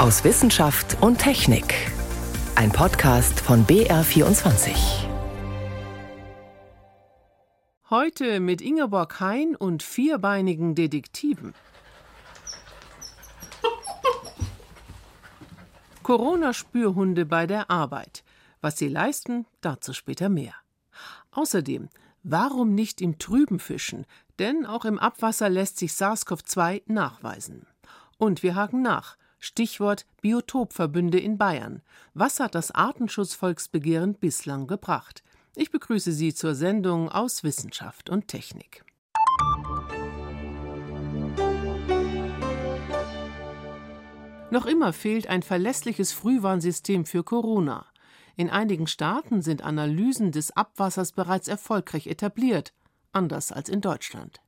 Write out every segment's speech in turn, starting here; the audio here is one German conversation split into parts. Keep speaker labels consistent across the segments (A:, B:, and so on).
A: aus Wissenschaft und Technik. Ein Podcast von BR24.
B: Heute mit Ingeborg Hein und vierbeinigen Detektiven. Corona-Spürhunde bei der Arbeit. Was sie leisten, dazu später mehr. Außerdem, warum nicht im Trüben fischen? Denn auch im Abwasser lässt sich SARS-CoV-2 nachweisen. Und wir haken nach. Stichwort Biotopverbünde in Bayern. Was hat das Artenschutzvolksbegehren bislang gebracht? Ich begrüße Sie zur Sendung aus Wissenschaft und Technik. Noch immer fehlt ein verlässliches Frühwarnsystem für Corona. In einigen Staaten sind Analysen des Abwassers bereits erfolgreich etabliert, anders als in Deutschland.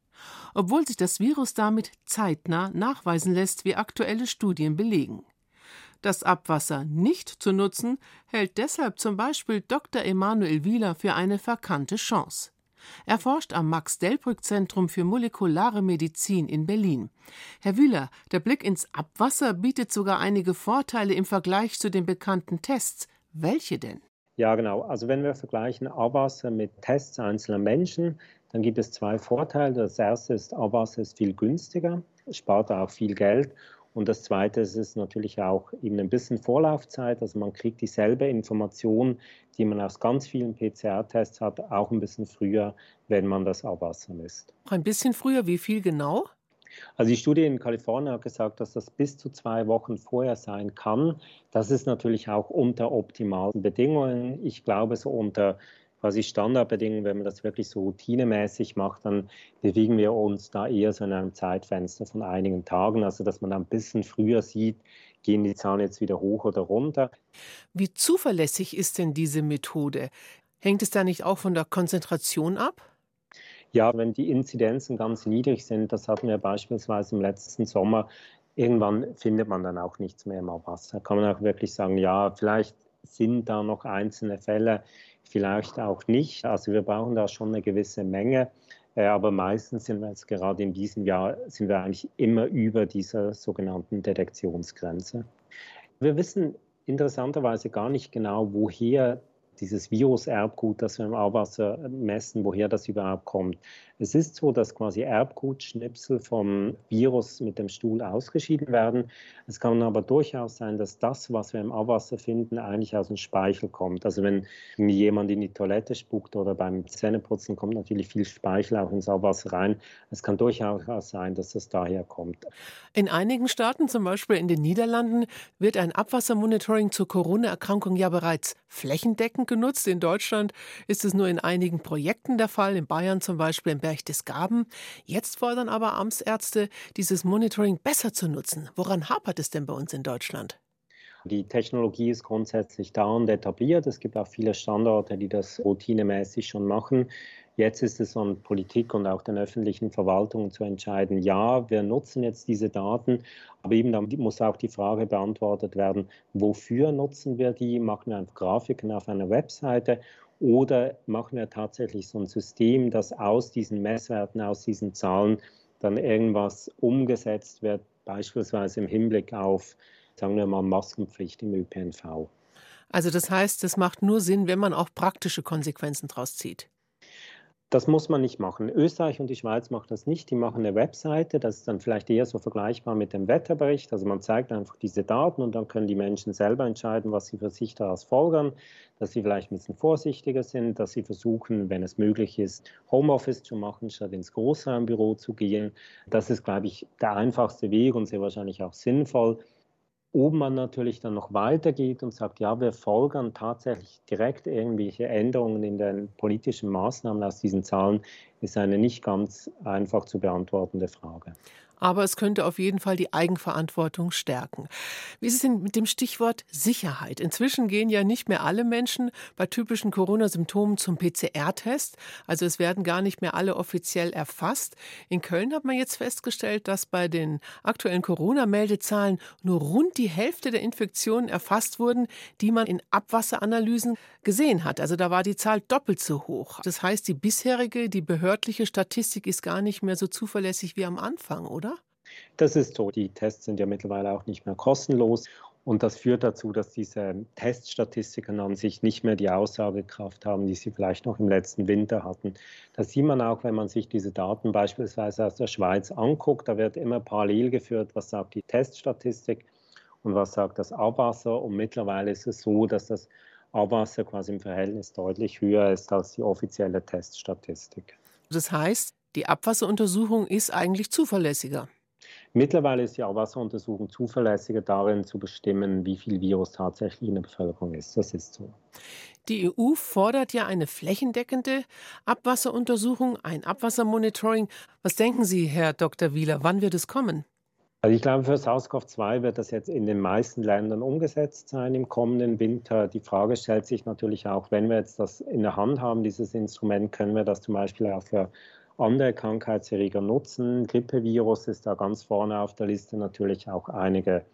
B: Obwohl sich das Virus damit zeitnah nachweisen lässt, wie aktuelle Studien belegen. Das Abwasser nicht zu nutzen, hält deshalb zum Beispiel Dr. Emanuel Wieler für eine verkannte Chance. Er forscht am Max-Delbrück-Zentrum für molekulare Medizin in Berlin. Herr Wühler, der Blick ins Abwasser bietet sogar einige Vorteile im Vergleich zu den bekannten Tests. Welche denn?
C: Ja, genau. Also wenn wir vergleichen Abwasser mit Tests einzelner Menschen, dann gibt es zwei Vorteile. Das erste ist, Abwasser ist viel günstiger, spart auch viel Geld und das Zweite ist es natürlich auch eben ein bisschen Vorlaufzeit. Also man kriegt dieselbe Information, die man aus ganz vielen PCR-Tests hat, auch ein bisschen früher, wenn man das Abwasser misst.
B: Ein bisschen früher, wie viel genau?
C: Also die Studie in Kalifornien hat gesagt, dass das bis zu zwei Wochen vorher sein kann. Das ist natürlich auch unter optimalen Bedingungen. Ich glaube, so unter quasi Standardbedingungen, wenn man das wirklich so routinemäßig macht, dann bewegen wir uns da eher so in einem Zeitfenster von einigen Tagen, also dass man dann ein bisschen früher sieht, gehen die Zahlen jetzt wieder hoch oder runter.
B: Wie zuverlässig ist denn diese Methode? Hängt es da nicht auch von der Konzentration ab?
C: Ja, wenn die Inzidenzen ganz niedrig sind, das hatten wir beispielsweise im letzten Sommer, irgendwann findet man dann auch nichts mehr im Abwasser. Kann man auch wirklich sagen, ja, vielleicht sind da noch einzelne Fälle, vielleicht auch nicht. Also wir brauchen da schon eine gewisse Menge. Äh, aber meistens sind wir jetzt gerade in diesem Jahr, sind wir eigentlich immer über dieser sogenannten Detektionsgrenze. Wir wissen interessanterweise gar nicht genau, woher dieses Virus-Erbgut, das wir im Abwasser messen, woher das überhaupt kommt. Es ist so, dass quasi Erbgutschnipsel vom Virus mit dem Stuhl ausgeschieden werden. Es kann aber durchaus sein, dass das, was wir im Abwasser finden, eigentlich aus dem Speichel kommt. Also wenn jemand in die Toilette spuckt oder beim Zähneputzen kommt natürlich viel Speichel auch ins Abwasser rein. Es kann durchaus sein, dass das daher kommt.
B: In einigen Staaten, zum Beispiel in den Niederlanden, wird ein Abwassermonitoring zur Corona-Erkrankung ja bereits flächendeckend genutzt. In Deutschland ist es nur in einigen Projekten der Fall, in Bayern zum Beispiel in Berchtesgaden. Jetzt fordern aber Amtsärzte, dieses Monitoring besser zu nutzen. Woran hapert es denn bei uns in Deutschland?
C: Die Technologie ist grundsätzlich da und etabliert. Es gibt auch viele Standorte, die das routinemäßig schon machen. Jetzt ist es an Politik und auch den öffentlichen Verwaltungen zu entscheiden, ja, wir nutzen jetzt diese Daten, aber eben dann muss auch die Frage beantwortet werden, wofür nutzen wir die? Machen wir einfach Grafiken auf einer Webseite oder machen wir tatsächlich so ein System, dass aus diesen Messwerten, aus diesen Zahlen dann irgendwas umgesetzt wird, beispielsweise im Hinblick auf, sagen wir mal, Maskenpflicht im ÖPNV.
B: Also das heißt, es macht nur Sinn, wenn man auch praktische Konsequenzen daraus zieht.
C: Das muss man nicht machen. Österreich und die Schweiz machen das nicht. Die machen eine Webseite, das ist dann vielleicht eher so vergleichbar mit dem Wetterbericht. Also man zeigt einfach diese Daten und dann können die Menschen selber entscheiden, was sie für sich daraus folgern, dass sie vielleicht ein bisschen vorsichtiger sind, dass sie versuchen, wenn es möglich ist, Homeoffice zu machen, statt ins Großraumbüro zu gehen. Das ist, glaube ich, der einfachste Weg und sehr wahrscheinlich auch sinnvoll. Ob man natürlich dann noch weitergeht und sagt, ja, wir folgern tatsächlich direkt irgendwelche Änderungen in den politischen Maßnahmen aus diesen Zahlen, ist eine nicht ganz einfach zu beantwortende Frage
B: aber es könnte auf jeden Fall die Eigenverantwortung stärken. Wie ist es denn mit dem Stichwort Sicherheit? Inzwischen gehen ja nicht mehr alle Menschen bei typischen Corona-Symptomen zum PCR-Test. Also es werden gar nicht mehr alle offiziell erfasst. In Köln hat man jetzt festgestellt, dass bei den aktuellen Corona-Meldezahlen nur rund die Hälfte der Infektionen erfasst wurden, die man in Abwasseranalysen gesehen hat. Also da war die Zahl doppelt so hoch. Das heißt, die bisherige, die behördliche Statistik ist gar nicht mehr so zuverlässig wie am Anfang, oder?
C: Das ist so. Die Tests sind ja mittlerweile auch nicht mehr kostenlos. Und das führt dazu, dass diese Teststatistiken an sich nicht mehr die Aussagekraft haben, die sie vielleicht noch im letzten Winter hatten. Das sieht man auch, wenn man sich diese Daten beispielsweise aus der Schweiz anguckt. Da wird immer parallel geführt, was sagt die Teststatistik und was sagt das Abwasser. Und mittlerweile ist es so, dass das Abwasser quasi im Verhältnis deutlich höher ist als die offizielle Teststatistik.
B: Das heißt, die Abwasseruntersuchung ist eigentlich zuverlässiger.
C: Mittlerweile ist die Abwasseruntersuchung zuverlässiger darin zu bestimmen, wie viel Virus tatsächlich in der Bevölkerung ist. Das ist so.
B: Die EU fordert ja eine flächendeckende Abwasseruntersuchung, ein Abwassermonitoring. Was denken Sie, Herr Dr. Wieler, wann wird es kommen?
C: Also ich glaube, für SARS-CoV-2 wird das jetzt in den meisten Ländern umgesetzt sein im kommenden Winter. Die Frage stellt sich natürlich auch, wenn wir jetzt das in der Hand haben, dieses Instrument, können wir das zum Beispiel auch für andere Krankheitserreger nutzen. Grippevirus ist da ganz vorne auf der Liste, natürlich auch einige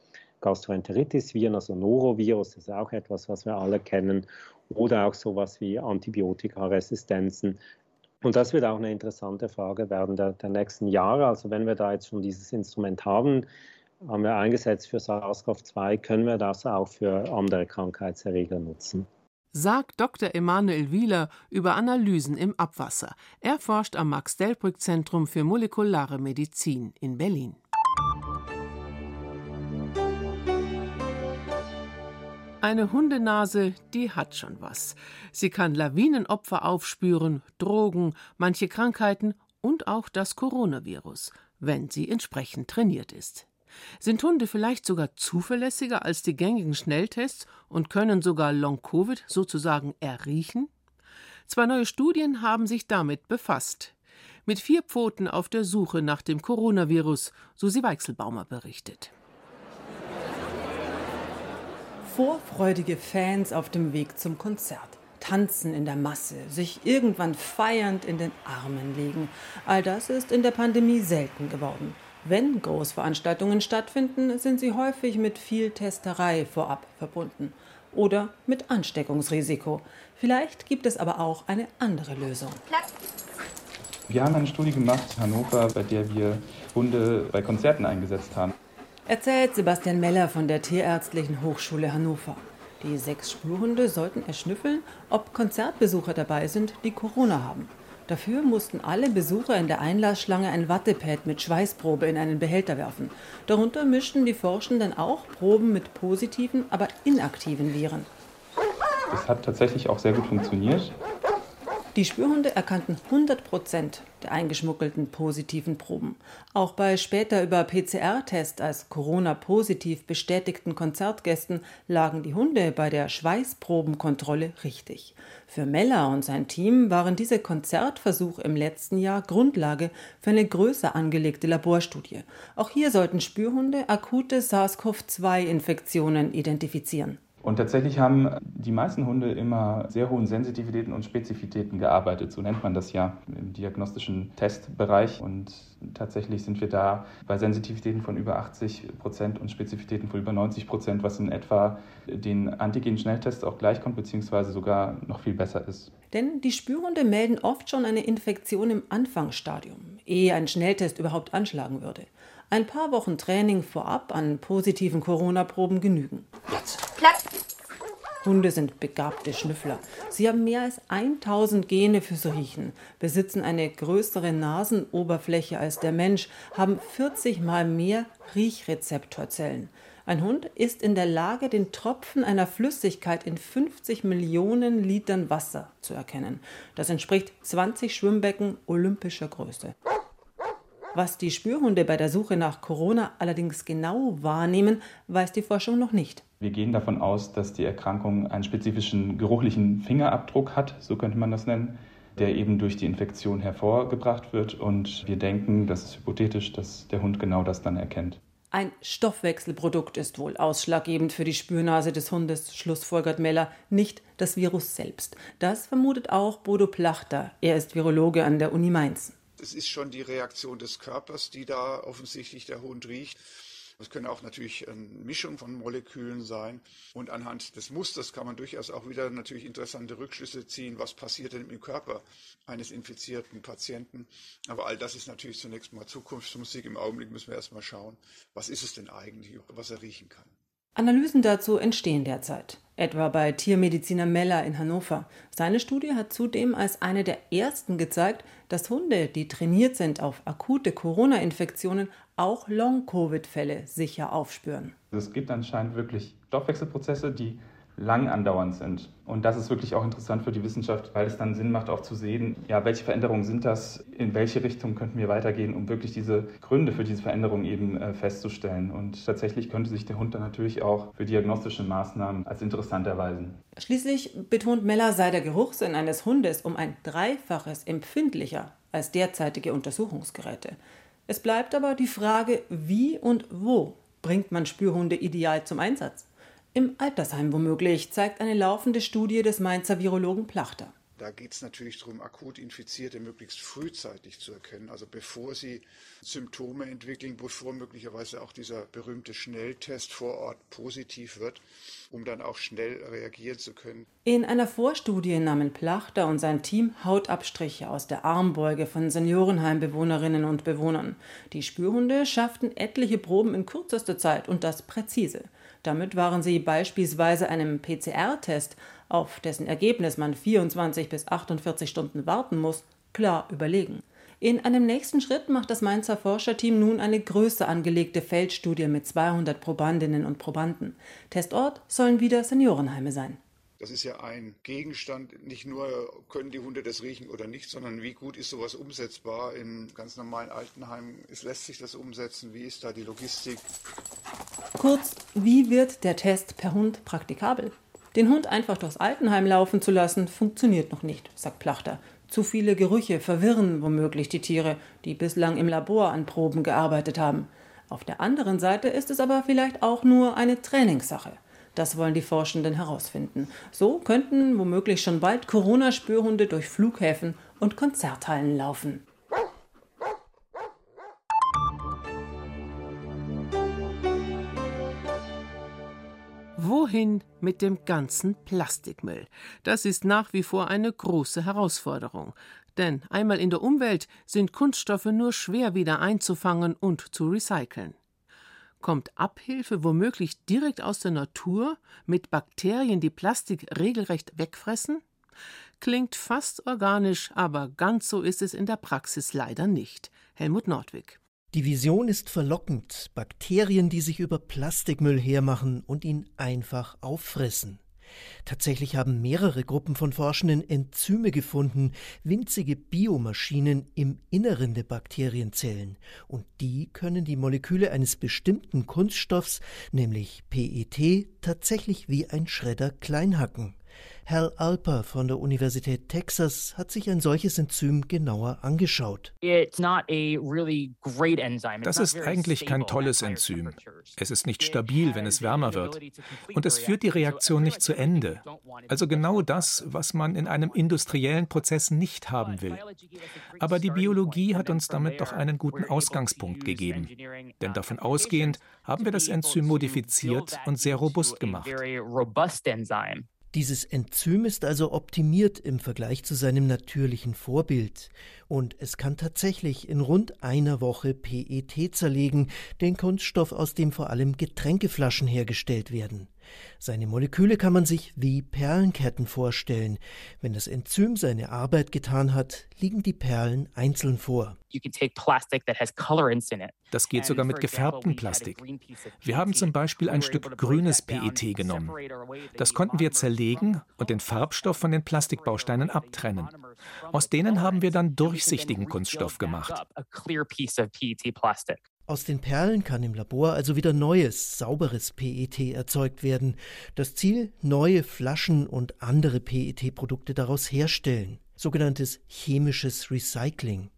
C: Gastroenteritis-Viren, also Norovirus ist auch etwas, was wir alle kennen, oder auch sowas wie Antibiotikaresistenzen. Und das wird auch eine interessante Frage werden der, der nächsten Jahre. Also wenn wir da jetzt schon dieses Instrument haben, haben wir eingesetzt für SARS-CoV-2, können wir das auch für andere Krankheitserreger nutzen
B: sagt Dr. Emanuel Wieler über Analysen im Abwasser. Er forscht am Max-Delbrück-Zentrum für molekulare Medizin in Berlin. Eine Hundenase, die hat schon was. Sie kann Lawinenopfer aufspüren, Drogen, manche Krankheiten und auch das Coronavirus, wenn sie entsprechend trainiert ist. Sind Hunde vielleicht sogar zuverlässiger als die gängigen Schnelltests und können sogar Long-Covid sozusagen erriechen? Zwei neue Studien haben sich damit befasst. Mit vier Pfoten auf der Suche nach dem Coronavirus, Susi Weichselbaumer berichtet.
D: Vorfreudige Fans auf dem Weg zum Konzert tanzen in der Masse, sich irgendwann feiernd in den Armen legen. All das ist in der Pandemie selten geworden. Wenn Großveranstaltungen stattfinden, sind sie häufig mit viel Testerei vorab verbunden oder mit Ansteckungsrisiko. Vielleicht gibt es aber auch eine andere Lösung.
E: Wir haben eine Studie gemacht in Hannover, bei der wir Hunde bei Konzerten eingesetzt haben.
D: Erzählt Sebastian Meller von der Tierärztlichen Hochschule Hannover. Die sechs Spurhunde sollten erschnüffeln, ob Konzertbesucher dabei sind, die Corona haben. Dafür mussten alle Besucher in der Einlassschlange ein Wattepad mit Schweißprobe in einen Behälter werfen. Darunter mischten die Forschenden auch Proben mit positiven, aber inaktiven Viren.
E: Es hat tatsächlich auch sehr gut funktioniert.
D: Die Spürhunde erkannten 100 Prozent der eingeschmuggelten positiven Proben. Auch bei später über PCR-Test als Corona-positiv bestätigten Konzertgästen lagen die Hunde bei der Schweißprobenkontrolle richtig. Für Meller und sein Team waren diese Konzertversuche im letzten Jahr Grundlage für eine größer angelegte Laborstudie. Auch hier sollten Spürhunde akute SARS-CoV-2-Infektionen identifizieren.
E: Und tatsächlich haben die meisten Hunde immer sehr hohen Sensitivitäten und Spezifitäten gearbeitet. So nennt man das ja im diagnostischen Testbereich. Und tatsächlich sind wir da bei Sensitivitäten von über 80 Prozent und Spezifitäten von über 90 Prozent, was in etwa den Antigen-Schnelltests auch gleichkommt, beziehungsweise sogar noch viel besser ist.
D: Denn die Spürhunde melden oft schon eine Infektion im Anfangsstadium, ehe ein Schnelltest überhaupt anschlagen würde. Ein paar Wochen Training vorab an positiven Corona-Proben genügen. Jetzt. Platz. Hunde sind begabte Schnüffler. Sie haben mehr als 1000 Gene fürs Riechen, besitzen eine größere Nasenoberfläche als der Mensch, haben 40 mal mehr Riechrezeptorzellen. Ein Hund ist in der Lage, den Tropfen einer Flüssigkeit in 50 Millionen Litern Wasser zu erkennen. Das entspricht 20 Schwimmbecken olympischer Größe. Was die Spürhunde bei der Suche nach Corona allerdings genau wahrnehmen, weiß die Forschung noch nicht.
E: Wir gehen davon aus, dass die Erkrankung einen spezifischen geruchlichen Fingerabdruck hat, so könnte man das nennen, der eben durch die Infektion hervorgebracht wird. Und wir denken, das ist hypothetisch, dass der Hund genau das dann erkennt.
D: Ein Stoffwechselprodukt ist wohl ausschlaggebend für die Spürnase des Hundes, schlussfolgert Meller, nicht das Virus selbst. Das vermutet auch Bodo Plachter. Er ist Virologe an der Uni Mainz.
F: Es ist schon die Reaktion des Körpers, die da offensichtlich der Hund riecht. Das können auch natürlich eine Mischung von Molekülen sein. Und anhand des Musters kann man durchaus auch wieder natürlich interessante Rückschlüsse ziehen, was passiert denn im Körper eines infizierten Patienten. Aber all das ist natürlich zunächst mal Zukunftsmusik. Im Augenblick müssen wir erstmal schauen, was ist es denn eigentlich, was er riechen kann.
D: Analysen dazu entstehen derzeit, etwa bei Tiermediziner Meller in Hannover. Seine Studie hat zudem als eine der ersten gezeigt, dass Hunde, die trainiert sind auf akute Corona-Infektionen, auch Long-Covid-Fälle sicher aufspüren.
E: Es gibt anscheinend wirklich Stoffwechselprozesse, die lang andauernd sind. Und das ist wirklich auch interessant für die Wissenschaft, weil es dann Sinn macht, auch zu sehen, ja, welche Veränderungen sind das, in welche Richtung könnten wir weitergehen, um wirklich diese Gründe für diese Veränderungen eben äh, festzustellen. Und tatsächlich könnte sich der Hund dann natürlich auch für diagnostische Maßnahmen als interessant erweisen.
D: Schließlich betont Meller, sei der Geruchssinn eines Hundes um ein Dreifaches empfindlicher als derzeitige Untersuchungsgeräte. Es bleibt aber die Frage, wie und wo bringt man Spürhunde ideal zum Einsatz? Im Altersheim womöglich, zeigt eine laufende Studie des Mainzer Virologen Plachter.
F: Da geht es natürlich darum, akut Infizierte möglichst frühzeitig zu erkennen, also bevor sie Symptome entwickeln, bevor möglicherweise auch dieser berühmte Schnelltest vor Ort positiv wird, um dann auch schnell reagieren zu können.
D: In einer Vorstudie nahmen Plachter und sein Team Hautabstriche aus der Armbeuge von Seniorenheimbewohnerinnen und Bewohnern. Die Spürhunde schafften etliche Proben in kürzester Zeit und das präzise. Damit waren sie beispielsweise einem PCR-Test, auf dessen Ergebnis man 24 bis 48 Stunden warten muss, klar überlegen. In einem nächsten Schritt macht das Mainzer Forscherteam nun eine größer angelegte Feldstudie mit 200 Probandinnen und Probanden. Testort sollen wieder Seniorenheime sein.
F: Das ist ja ein Gegenstand. Nicht nur können die Hunde das riechen oder nicht, sondern wie gut ist sowas umsetzbar in ganz normalen Altenheimen? Es lässt sich das umsetzen. Wie ist da die Logistik?
D: Kurz, wie wird der Test per Hund praktikabel? Den Hund einfach durchs Altenheim laufen zu lassen, funktioniert noch nicht, sagt Plachter. Zu viele Gerüche verwirren womöglich die Tiere, die bislang im Labor an Proben gearbeitet haben. Auf der anderen Seite ist es aber vielleicht auch nur eine Trainingssache. Das wollen die Forschenden herausfinden. So könnten womöglich schon bald Corona-Spürhunde durch Flughäfen und Konzerthallen laufen.
B: Wohin mit dem ganzen Plastikmüll? Das ist nach wie vor eine große Herausforderung. Denn einmal in der Umwelt sind Kunststoffe nur schwer wieder einzufangen und zu recyceln. Kommt Abhilfe womöglich direkt aus der Natur mit Bakterien, die Plastik regelrecht wegfressen? Klingt fast organisch, aber ganz so ist es in der Praxis leider nicht. Helmut Nordwig.
G: Die Vision ist verlockend. Bakterien, die sich über Plastikmüll hermachen und ihn einfach auffressen. Tatsächlich haben mehrere Gruppen von Forschenden Enzyme gefunden, winzige Biomaschinen im Inneren der Bakterienzellen. Und die können die Moleküle eines bestimmten Kunststoffs, nämlich PET, tatsächlich wie ein Schredder kleinhacken. Hal Alper von der Universität Texas hat sich ein solches Enzym genauer angeschaut.
H: Das ist eigentlich kein tolles Enzym. Es ist nicht stabil, wenn es wärmer wird. Und es führt die Reaktion nicht zu Ende. Also genau das, was man in einem industriellen Prozess nicht haben will. Aber die Biologie hat uns damit doch einen guten Ausgangspunkt gegeben. Denn davon ausgehend haben wir das Enzym modifiziert und sehr robust gemacht.
G: Dieses Enzym ist also optimiert im Vergleich zu seinem natürlichen Vorbild. Und es kann tatsächlich in rund einer Woche PET zerlegen, den Kunststoff, aus dem vor allem Getränkeflaschen hergestellt werden. Seine Moleküle kann man sich wie Perlenketten vorstellen. Wenn das Enzym seine Arbeit getan hat, liegen die Perlen einzeln vor.
H: Das geht sogar mit gefärbtem Plastik. Wir haben zum Beispiel ein Stück grünes PET genommen. Das konnten wir zerlegen und den Farbstoff von den Plastikbausteinen abtrennen. Aus denen haben wir dann durchsichtigen Kunststoff gemacht.
G: Aus den Perlen kann im Labor also wieder neues, sauberes PET erzeugt werden. Das Ziel, neue Flaschen und andere PET-Produkte daraus herstellen. Sogenanntes chemisches Recycling.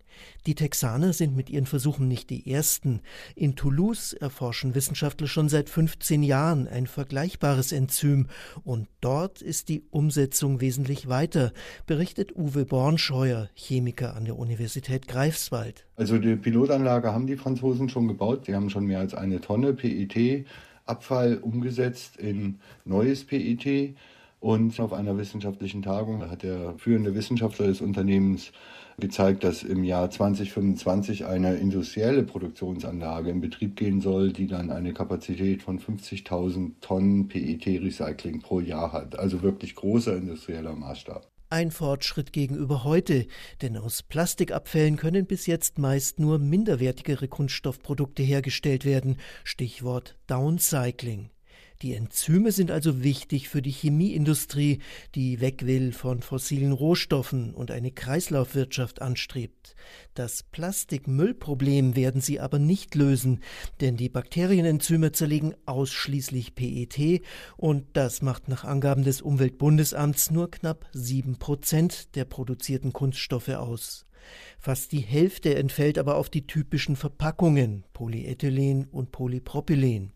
G: Die Texaner sind mit ihren Versuchen nicht die ersten. In Toulouse erforschen Wissenschaftler schon seit 15 Jahren ein vergleichbares Enzym und dort ist die Umsetzung wesentlich weiter, berichtet Uwe Bornscheuer, Chemiker an der Universität Greifswald.
I: Also die Pilotanlage haben die Franzosen schon gebaut. Sie haben schon mehr als eine Tonne PET Abfall umgesetzt in neues PET. Und auf einer wissenschaftlichen Tagung hat der führende Wissenschaftler des Unternehmens gezeigt, dass im Jahr 2025 eine industrielle Produktionsanlage in Betrieb gehen soll, die dann eine Kapazität von 50.000 Tonnen PET-Recycling pro Jahr hat. Also wirklich großer industrieller Maßstab.
G: Ein Fortschritt gegenüber heute, denn aus Plastikabfällen können bis jetzt meist nur minderwertigere Kunststoffprodukte hergestellt werden. Stichwort Downcycling. Die Enzyme sind also wichtig für die Chemieindustrie, die weg will von fossilen Rohstoffen und eine Kreislaufwirtschaft anstrebt. Das Plastikmüllproblem werden sie aber nicht lösen, denn die Bakterienenzyme zerlegen ausschließlich PET und das macht nach Angaben des Umweltbundesamts nur knapp sieben Prozent der produzierten Kunststoffe aus. Fast die Hälfte entfällt aber auf die typischen Verpackungen Polyethylen und Polypropylen.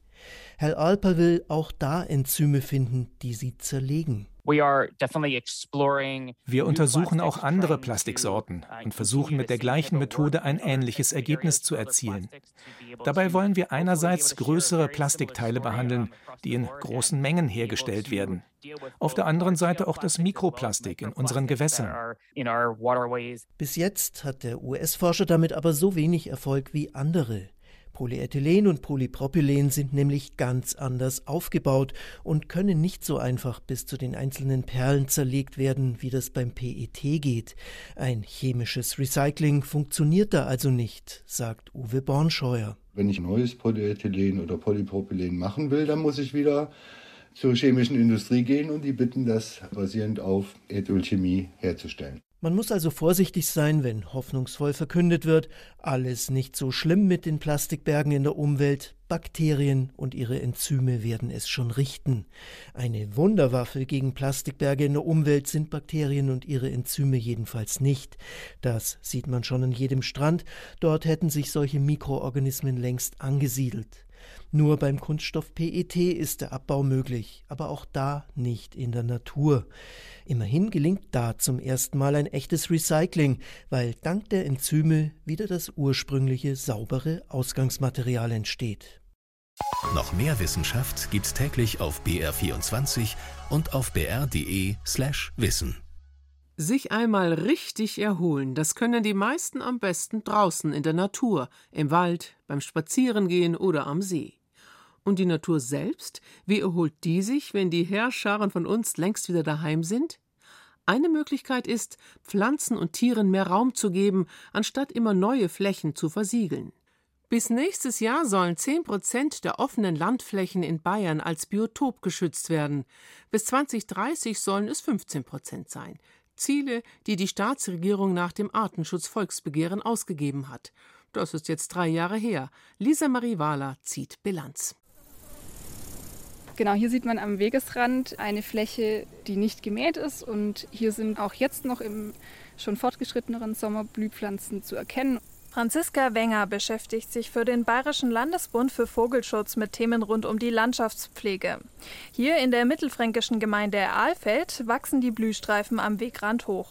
G: Herr Alper will auch da Enzyme finden, die sie zerlegen.
H: Wir untersuchen auch andere Plastiksorten uh, und versuchen mit der gleichen Methode ein ähnliches Ergebnis zu erzielen. Dabei wollen wir einerseits größere Plastikteile behandeln, die in großen Mengen hergestellt werden. Auf der anderen Seite auch das Mikroplastik in unseren Gewässern.
G: Bis jetzt hat der US-Forscher damit aber so wenig Erfolg wie andere. Polyethylen und Polypropylen sind nämlich ganz anders aufgebaut und können nicht so einfach bis zu den einzelnen Perlen zerlegt werden, wie das beim PET geht. Ein chemisches Recycling funktioniert da also nicht, sagt Uwe Bornscheuer.
I: Wenn ich neues Polyethylen oder Polypropylen machen will, dann muss ich wieder zur chemischen Industrie gehen und die bitten, das basierend auf Erdölchemie herzustellen.
G: Man muss also vorsichtig sein, wenn hoffnungsvoll verkündet wird, alles nicht so schlimm mit den Plastikbergen in der Umwelt, Bakterien und ihre Enzyme werden es schon richten. Eine Wunderwaffe gegen Plastikberge in der Umwelt sind Bakterien und ihre Enzyme jedenfalls nicht. Das sieht man schon an jedem Strand, dort hätten sich solche Mikroorganismen längst angesiedelt. Nur beim Kunststoff PET ist der Abbau möglich, aber auch da nicht in der Natur. Immerhin gelingt da zum ersten Mal ein echtes Recycling, weil dank der Enzyme wieder das ursprüngliche saubere Ausgangsmaterial entsteht.
A: Noch mehr Wissenschaft gibt's täglich auf BR24 und auf br.de/wissen.
B: Sich einmal richtig erholen, das können die meisten am besten draußen in der Natur, im Wald, beim Spazierengehen oder am See. Und die Natur selbst, wie erholt die sich, wenn die Heerscharen von uns längst wieder daheim sind? Eine Möglichkeit ist, Pflanzen und Tieren mehr Raum zu geben, anstatt immer neue Flächen zu versiegeln. Bis nächstes Jahr sollen 10 Prozent der offenen Landflächen in Bayern als Biotop geschützt werden. Bis 2030 sollen es 15 Prozent sein. Ziele, die die Staatsregierung nach dem Artenschutzvolksbegehren ausgegeben hat. Das ist jetzt drei Jahre her. Lisa Marie Wahler zieht Bilanz.
J: Genau, hier sieht man am Wegesrand eine Fläche, die nicht gemäht ist und hier sind auch jetzt noch im schon fortgeschritteneren Sommer Blühpflanzen zu erkennen.
K: Franziska Wenger beschäftigt sich für den Bayerischen Landesbund für Vogelschutz mit Themen rund um die Landschaftspflege. Hier in der mittelfränkischen Gemeinde Ahlfeld wachsen die Blühstreifen am Wegrand hoch.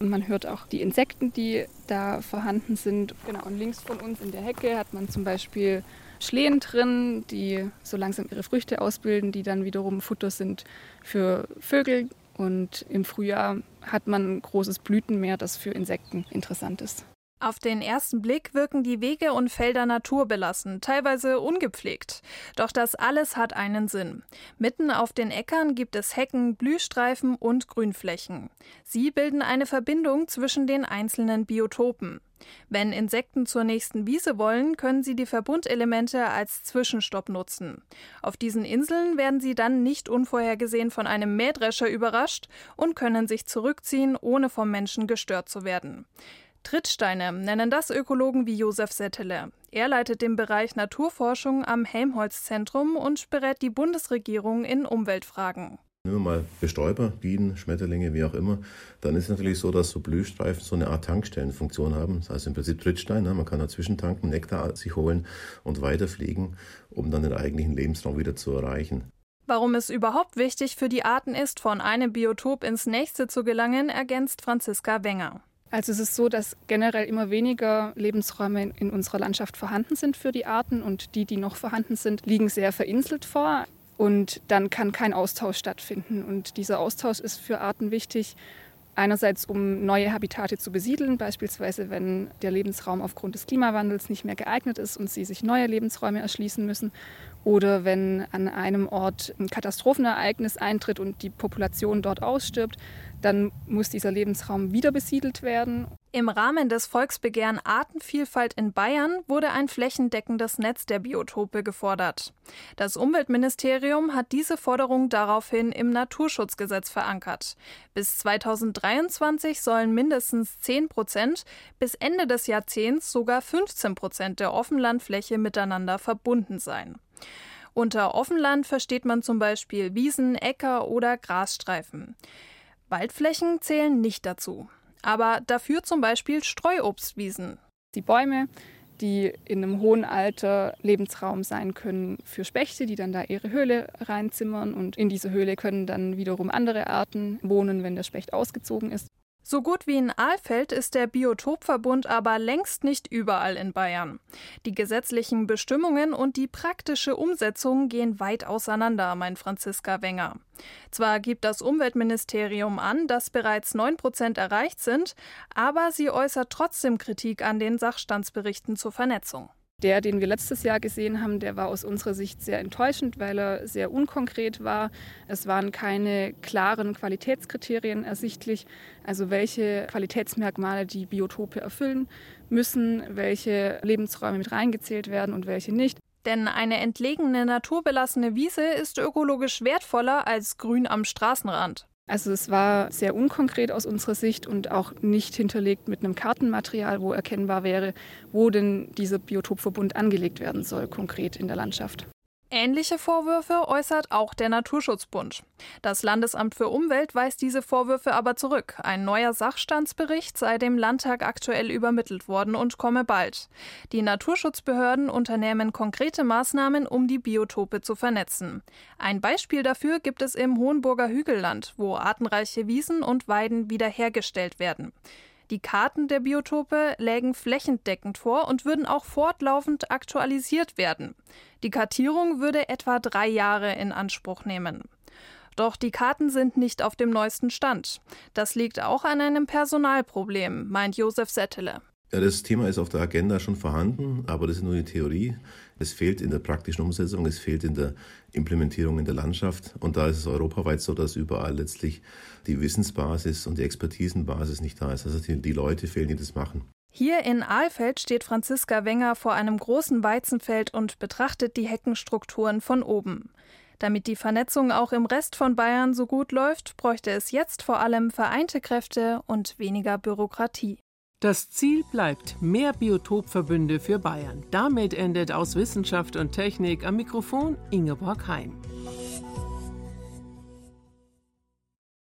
J: Und man hört auch die Insekten, die da vorhanden sind. Genau, und links von uns in der Hecke hat man zum Beispiel Schlehen drin, die so langsam ihre Früchte ausbilden, die dann wiederum Futter sind für Vögel. Und im Frühjahr hat man ein großes Blütenmeer, das für Insekten interessant ist.
K: Auf den ersten Blick wirken die Wege und Felder naturbelassen, teilweise ungepflegt. Doch das alles hat einen Sinn. Mitten auf den Äckern gibt es Hecken, Blühstreifen und Grünflächen. Sie bilden eine Verbindung zwischen den einzelnen Biotopen. Wenn Insekten zur nächsten Wiese wollen, können sie die Verbundelemente als Zwischenstopp nutzen. Auf diesen Inseln werden sie dann nicht unvorhergesehen von einem Mähdrescher überrascht und können sich zurückziehen, ohne vom Menschen gestört zu werden. Trittsteine nennen das Ökologen wie Josef Settele. Er leitet den Bereich Naturforschung am Helmholtz-Zentrum und berät die Bundesregierung in Umweltfragen.
L: Nehmen wir mal Bestäuber, Bienen, Schmetterlinge, wie auch immer. Dann ist es natürlich so, dass so Blühstreifen so eine Art Tankstellenfunktion haben. Das heißt im Prinzip Trittstein. Ne? Man kann dazwischen tanken, Nektar sich holen und weiterfliegen, um dann den eigentlichen Lebensraum wieder zu erreichen.
K: Warum es überhaupt wichtig für die Arten ist, von einem Biotop ins nächste zu gelangen, ergänzt Franziska Wenger.
J: Also es ist so, dass generell immer weniger Lebensräume in unserer Landschaft vorhanden sind für die Arten und die, die noch vorhanden sind, liegen sehr verinselt vor. Und dann kann kein Austausch stattfinden. Und dieser Austausch ist für Arten wichtig, einerseits um neue Habitate zu besiedeln, beispielsweise wenn der Lebensraum aufgrund des Klimawandels nicht mehr geeignet ist und sie sich neue Lebensräume erschließen müssen, oder wenn an einem Ort ein Katastrophenereignis eintritt und die Population dort ausstirbt, dann muss dieser Lebensraum wieder besiedelt werden.
K: Im Rahmen des Volksbegehren Artenvielfalt in Bayern wurde ein flächendeckendes Netz der Biotope gefordert. Das Umweltministerium hat diese Forderung daraufhin im Naturschutzgesetz verankert. Bis 2023 sollen mindestens 10 Prozent, bis Ende des Jahrzehnts sogar 15 Prozent der Offenlandfläche miteinander verbunden sein. Unter Offenland versteht man zum Beispiel Wiesen, Äcker oder Grasstreifen. Waldflächen zählen nicht dazu. Aber dafür zum Beispiel Streuobstwiesen.
J: Die Bäume, die in einem hohen Alter Lebensraum sein können für Spechte, die dann da ihre Höhle reinzimmern. Und in diese Höhle können dann wiederum andere Arten wohnen, wenn der Specht ausgezogen ist.
K: So gut wie in Ahlfeld ist der Biotopverbund aber längst nicht überall in Bayern. Die gesetzlichen Bestimmungen und die praktische Umsetzung gehen weit auseinander, meint Franziska Wenger. Zwar gibt das Umweltministerium an, dass bereits 9 Prozent erreicht sind, aber sie äußert trotzdem Kritik an den Sachstandsberichten zur Vernetzung.
J: Der, den wir letztes Jahr gesehen haben, der war aus unserer Sicht sehr enttäuschend, weil er sehr unkonkret war. Es waren keine klaren Qualitätskriterien ersichtlich, also welche Qualitätsmerkmale die Biotope erfüllen müssen, welche Lebensräume mit reingezählt werden und welche nicht.
K: Denn eine entlegene naturbelassene Wiese ist ökologisch wertvoller als Grün am Straßenrand.
J: Also es war sehr unkonkret aus unserer Sicht und auch nicht hinterlegt mit einem Kartenmaterial, wo erkennbar wäre, wo denn dieser Biotopverbund angelegt werden soll, konkret in der Landschaft.
K: Ähnliche Vorwürfe äußert auch der Naturschutzbund. Das Landesamt für Umwelt weist diese Vorwürfe aber zurück. Ein neuer Sachstandsbericht sei dem Landtag aktuell übermittelt worden und komme bald. Die Naturschutzbehörden unternehmen konkrete Maßnahmen, um die Biotope zu vernetzen. Ein Beispiel dafür gibt es im Hohenburger Hügelland, wo artenreiche Wiesen und Weiden wiederhergestellt werden. Die Karten der Biotope lägen flächendeckend vor und würden auch fortlaufend aktualisiert werden. Die Kartierung würde etwa drei Jahre in Anspruch nehmen. Doch die Karten sind nicht auf dem neuesten Stand. Das liegt auch an einem Personalproblem, meint Josef Settele.
L: Ja, das Thema ist auf der Agenda schon vorhanden, aber das ist nur die Theorie. Es fehlt in der praktischen Umsetzung, es fehlt in der Implementierung in der Landschaft. Und da ist es europaweit so, dass überall letztlich die Wissensbasis und die Expertisenbasis nicht da ist. Also die, die Leute fehlen, die das machen.
K: Hier in Ahlfeld steht Franziska Wenger vor einem großen Weizenfeld und betrachtet die Heckenstrukturen von oben. Damit die Vernetzung auch im Rest von Bayern so gut läuft, bräuchte es jetzt vor allem vereinte Kräfte und weniger Bürokratie.
B: Das Ziel bleibt mehr Biotopverbünde für Bayern. Damit endet aus Wissenschaft und Technik am Mikrofon Ingeborg Hein.